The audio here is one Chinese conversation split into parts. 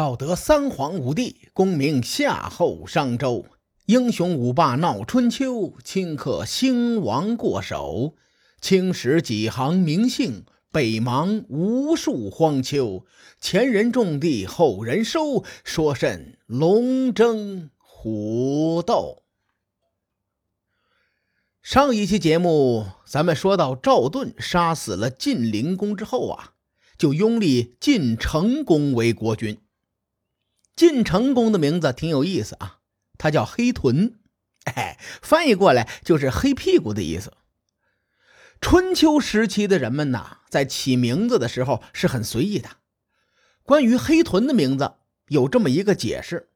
道德三皇五帝，功名夏后商周。英雄五霸闹春秋，顷刻兴亡过手。青史几行名姓，北邙无数荒丘。前人种地，后人收，说甚龙争虎斗？上一期节目，咱们说到赵盾杀死了晋灵公之后啊，就拥立晋成公为国君。晋成公的名字挺有意思啊，他叫黑臀，哎，翻译过来就是黑屁股的意思。春秋时期的人们呐，在起名字的时候是很随意的。关于黑臀的名字，有这么一个解释：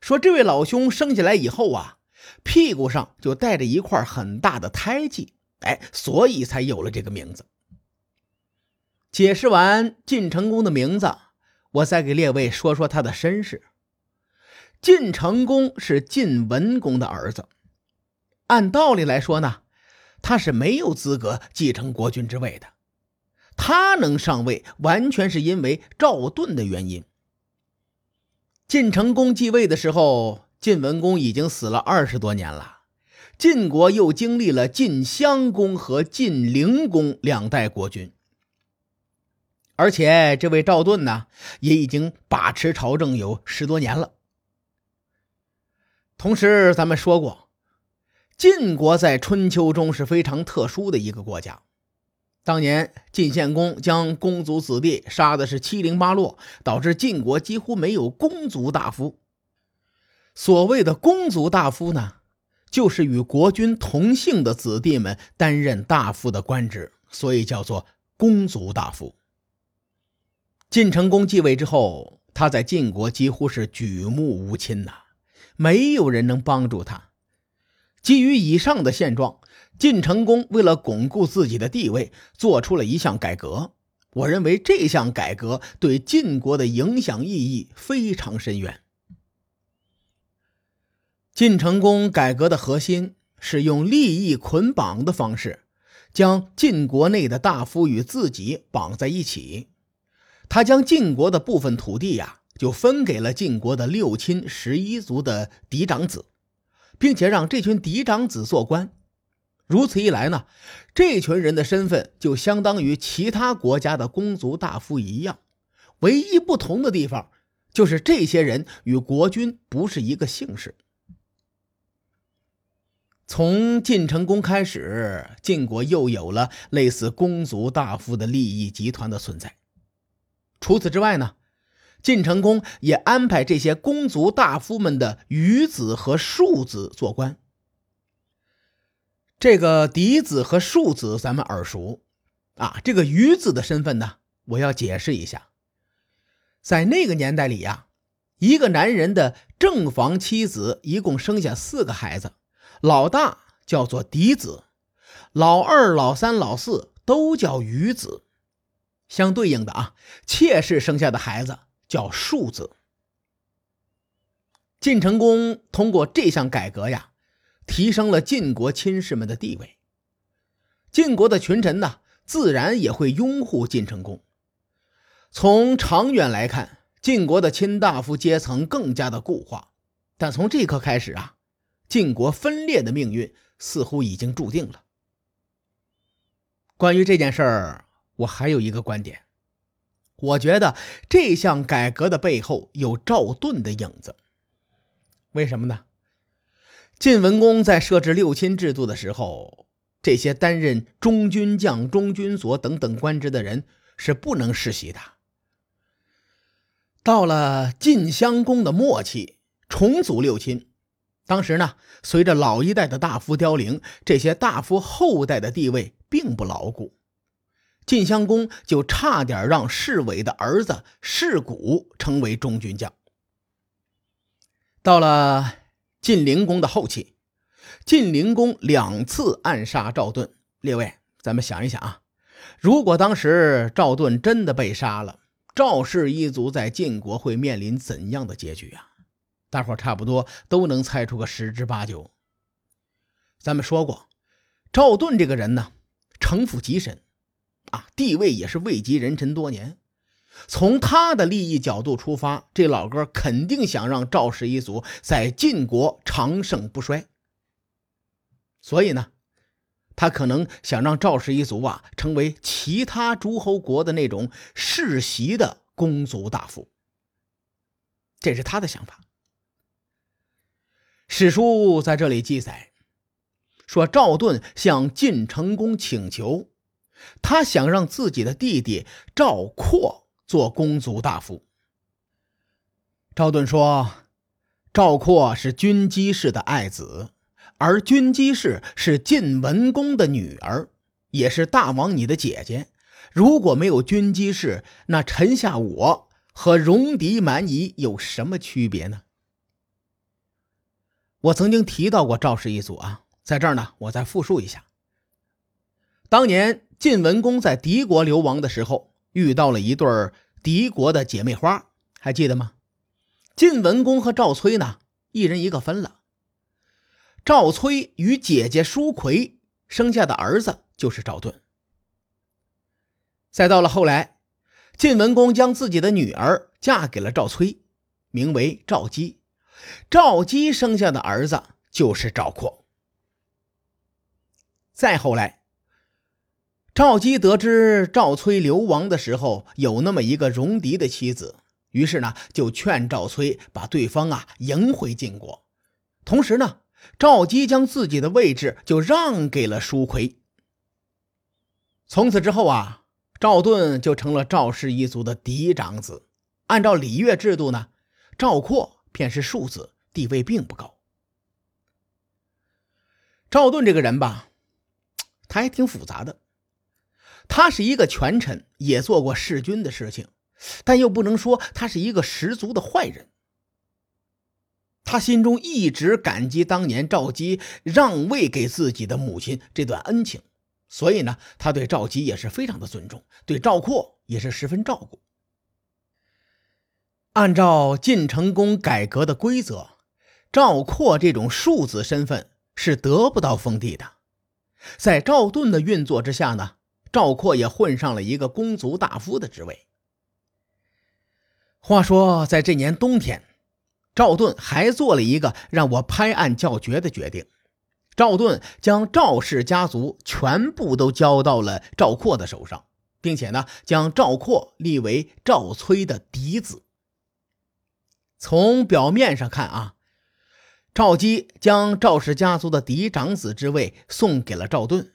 说这位老兄生下来以后啊，屁股上就带着一块很大的胎记，哎，所以才有了这个名字。解释完晋成公的名字。我再给列位说说他的身世。晋成公是晋文公的儿子，按道理来说呢，他是没有资格继承国君之位的。他能上位，完全是因为赵盾的原因。晋成公继位的时候，晋文公已经死了二十多年了，晋国又经历了晋襄公和晋灵公两代国君。而且这位赵盾呢，也已经把持朝政有十多年了。同时，咱们说过，晋国在春秋中是非常特殊的一个国家。当年晋献公将公族子弟杀的是七零八落，导致晋国几乎没有公族大夫。所谓的公族大夫呢，就是与国君同姓的子弟们担任大夫的官职，所以叫做公族大夫。晋成公继位之后，他在晋国几乎是举目无亲呐，没有人能帮助他。基于以上的现状，晋成公为了巩固自己的地位，做出了一项改革。我认为这项改革对晋国的影响意义非常深远。晋成公改革的核心是用利益捆绑的方式，将晋国内的大夫与自己绑在一起。他将晋国的部分土地呀，就分给了晋国的六亲十一族的嫡长子，并且让这群嫡长子做官。如此一来呢，这群人的身份就相当于其他国家的公族大夫一样。唯一不同的地方，就是这些人与国君不是一个姓氏。从晋成公开始，晋国又有了类似公族大夫的利益集团的存在。除此之外呢，晋成公也安排这些公族大夫们的余子和庶子做官。这个嫡子和庶子咱们耳熟啊，这个余子的身份呢，我要解释一下。在那个年代里呀，一个男人的正房妻子一共生下四个孩子，老大叫做嫡子，老二、老三、老四都叫余子。相对应的啊，妾室生下的孩子叫庶子。晋成公通过这项改革呀，提升了晋国亲士们的地位。晋国的群臣呢，自然也会拥护晋成公。从长远来看，晋国的卿大夫阶层更加的固化。但从这一刻开始啊，晋国分裂的命运似乎已经注定了。关于这件事儿。我还有一个观点，我觉得这项改革的背后有赵盾的影子。为什么呢？晋文公在设置六亲制度的时候，这些担任中军将、中军佐等等官职的人是不能世袭的。到了晋襄公的末期，重组六亲，当时呢，随着老一代的大夫凋零，这些大夫后代的地位并不牢固。晋襄公就差点让侍卫的儿子士古成为中军将。到了晋灵公的后期，晋灵公两次暗杀赵盾。列位，咱们想一想啊，如果当时赵盾真的被杀了，赵氏一族在晋国会面临怎样的结局啊？大伙差不多都能猜出个十之八九。咱们说过，赵盾这个人呢，城府极深。啊，地位也是位极人臣多年，从他的利益角度出发，这老哥肯定想让赵氏一族在晋国长盛不衰。所以呢，他可能想让赵氏一族啊成为其他诸侯国的那种世袭的公族大夫。这是他的想法。史书在这里记载说，赵盾向晋成公请求，他想让自己的弟弟赵括做公族大夫。赵盾说：“赵括是军机氏的爱子，而军机氏是晋文公的女儿，也是大王你的姐姐。如果没有军机氏，那臣下我和戎狄蛮夷有什么区别呢？”我曾经提到过赵氏一族啊，在这儿呢，我再复述一下。当年晋文公在敌国流亡的时候，遇到了一对敌国的姐妹花，还记得吗？晋文公和赵崔呢，一人一个分了。赵崔与姐姐舒奎生下的儿子就是赵盾。再到了后来，晋文公将自己的女儿嫁给了赵崔，名为赵姬。赵姬生下的儿子就是赵括。再后来，赵姬得知赵崔流亡的时候有那么一个戎狄的妻子，于是呢就劝赵崔把对方啊迎回晋国。同时呢，赵姬将自己的位置就让给了舒奎。从此之后啊，赵盾就成了赵氏一族的嫡长子。按照礼乐制度呢，赵括。便是庶子，地位并不高。赵盾这个人吧，他还挺复杂的。他是一个权臣，也做过弑君的事情，但又不能说他是一个十足的坏人。他心中一直感激当年赵姬让位给自己的母亲这段恩情，所以呢，他对赵姬也是非常的尊重，对赵括也是十分照顾。按照晋成公改革的规则，赵括这种庶子身份是得不到封地的。在赵盾的运作之下呢，赵括也混上了一个公族大夫的职位。话说，在这年冬天，赵盾还做了一个让我拍案叫绝的决定：赵盾将赵氏家族全部都交到了赵括的手上，并且呢，将赵括立为赵崔的嫡子。从表面上看啊，赵姬将赵氏家族的嫡长子之位送给了赵盾。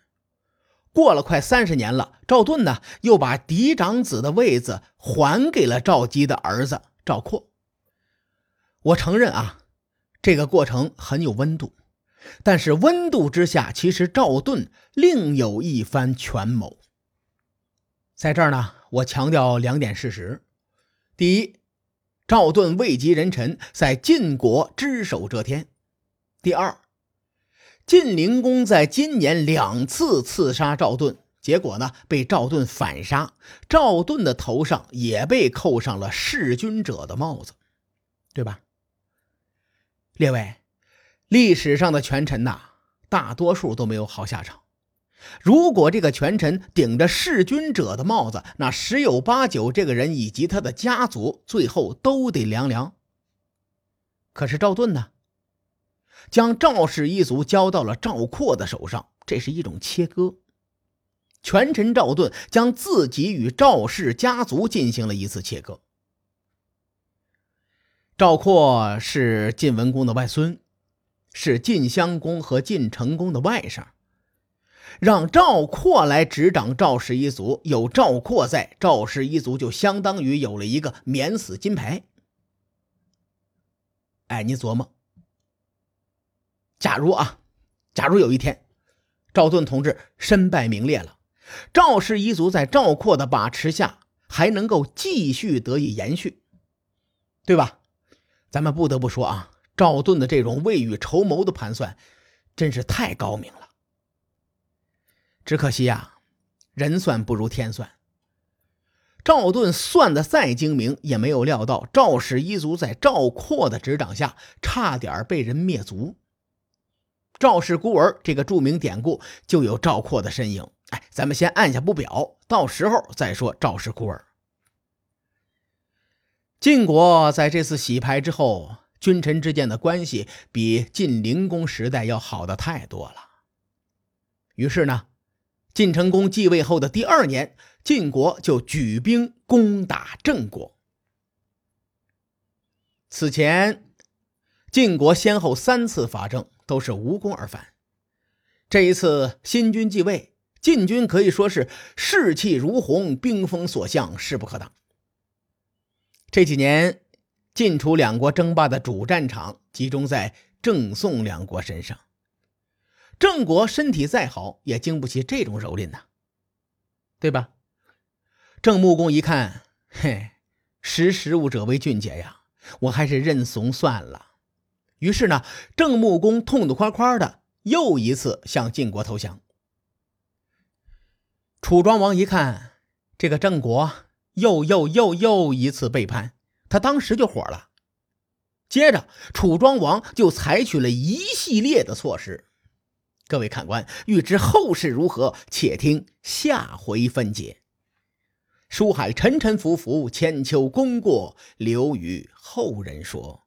过了快三十年了，赵盾呢又把嫡长子的位子还给了赵姬的儿子赵括。我承认啊，这个过程很有温度，但是温度之下，其实赵盾另有一番权谋。在这儿呢，我强调两点事实：第一。赵盾位极人臣，在晋国只手遮天。第二，晋灵公在今年两次刺杀赵盾，结果呢被赵盾反杀，赵盾的头上也被扣上了弑君者的帽子，对吧？列位，历史上的权臣呐，大多数都没有好下场。如果这个权臣顶着弑君者的帽子，那十有八九这个人以及他的家族最后都得凉凉。可是赵盾呢，将赵氏一族交到了赵括的手上，这是一种切割。权臣赵盾将自己与赵氏家族进行了一次切割。赵括是晋文公的外孙，是晋襄公和晋成公的外甥。让赵括来执掌赵氏一族，有赵括在，赵氏一族就相当于有了一个免死金牌。哎，你琢磨，假如啊，假如有一天赵盾同志身败名裂了，赵氏一族在赵括的把持下还能够继续得以延续，对吧？咱们不得不说啊，赵盾的这种未雨绸缪的盘算真是太高明了。只可惜呀，人算不如天算。赵盾算的再精明，也没有料到赵氏一族在赵括的执掌下，差点被人灭族。赵氏孤儿这个著名典故就有赵括的身影。哎，咱们先按下不表，到时候再说赵氏孤儿。晋国在这次洗牌之后，君臣之间的关系比晋灵公时代要好的太多了。于是呢，晋成公继位后的第二年，晋国就举兵攻打郑国。此前，晋国先后三次伐郑，都是无功而返。这一次新君继位，晋军可以说是士气如虹，兵锋所向，势不可挡。这几年，晋楚两国争霸的主战场集中在郑宋两国身上。郑国身体再好，也经不起这种蹂躏呐，对吧？郑穆公一看，嘿，识时务者为俊杰呀，我还是认怂算了。于是呢，郑穆公痛痛快快的又一次向晋国投降。楚庄王一看，这个郑国又又又又一次背叛，他当时就火了。接着，楚庄王就采取了一系列的措施。各位看官，欲知后事如何，且听下回分解。书海沉沉浮浮，千秋功过留与后人说。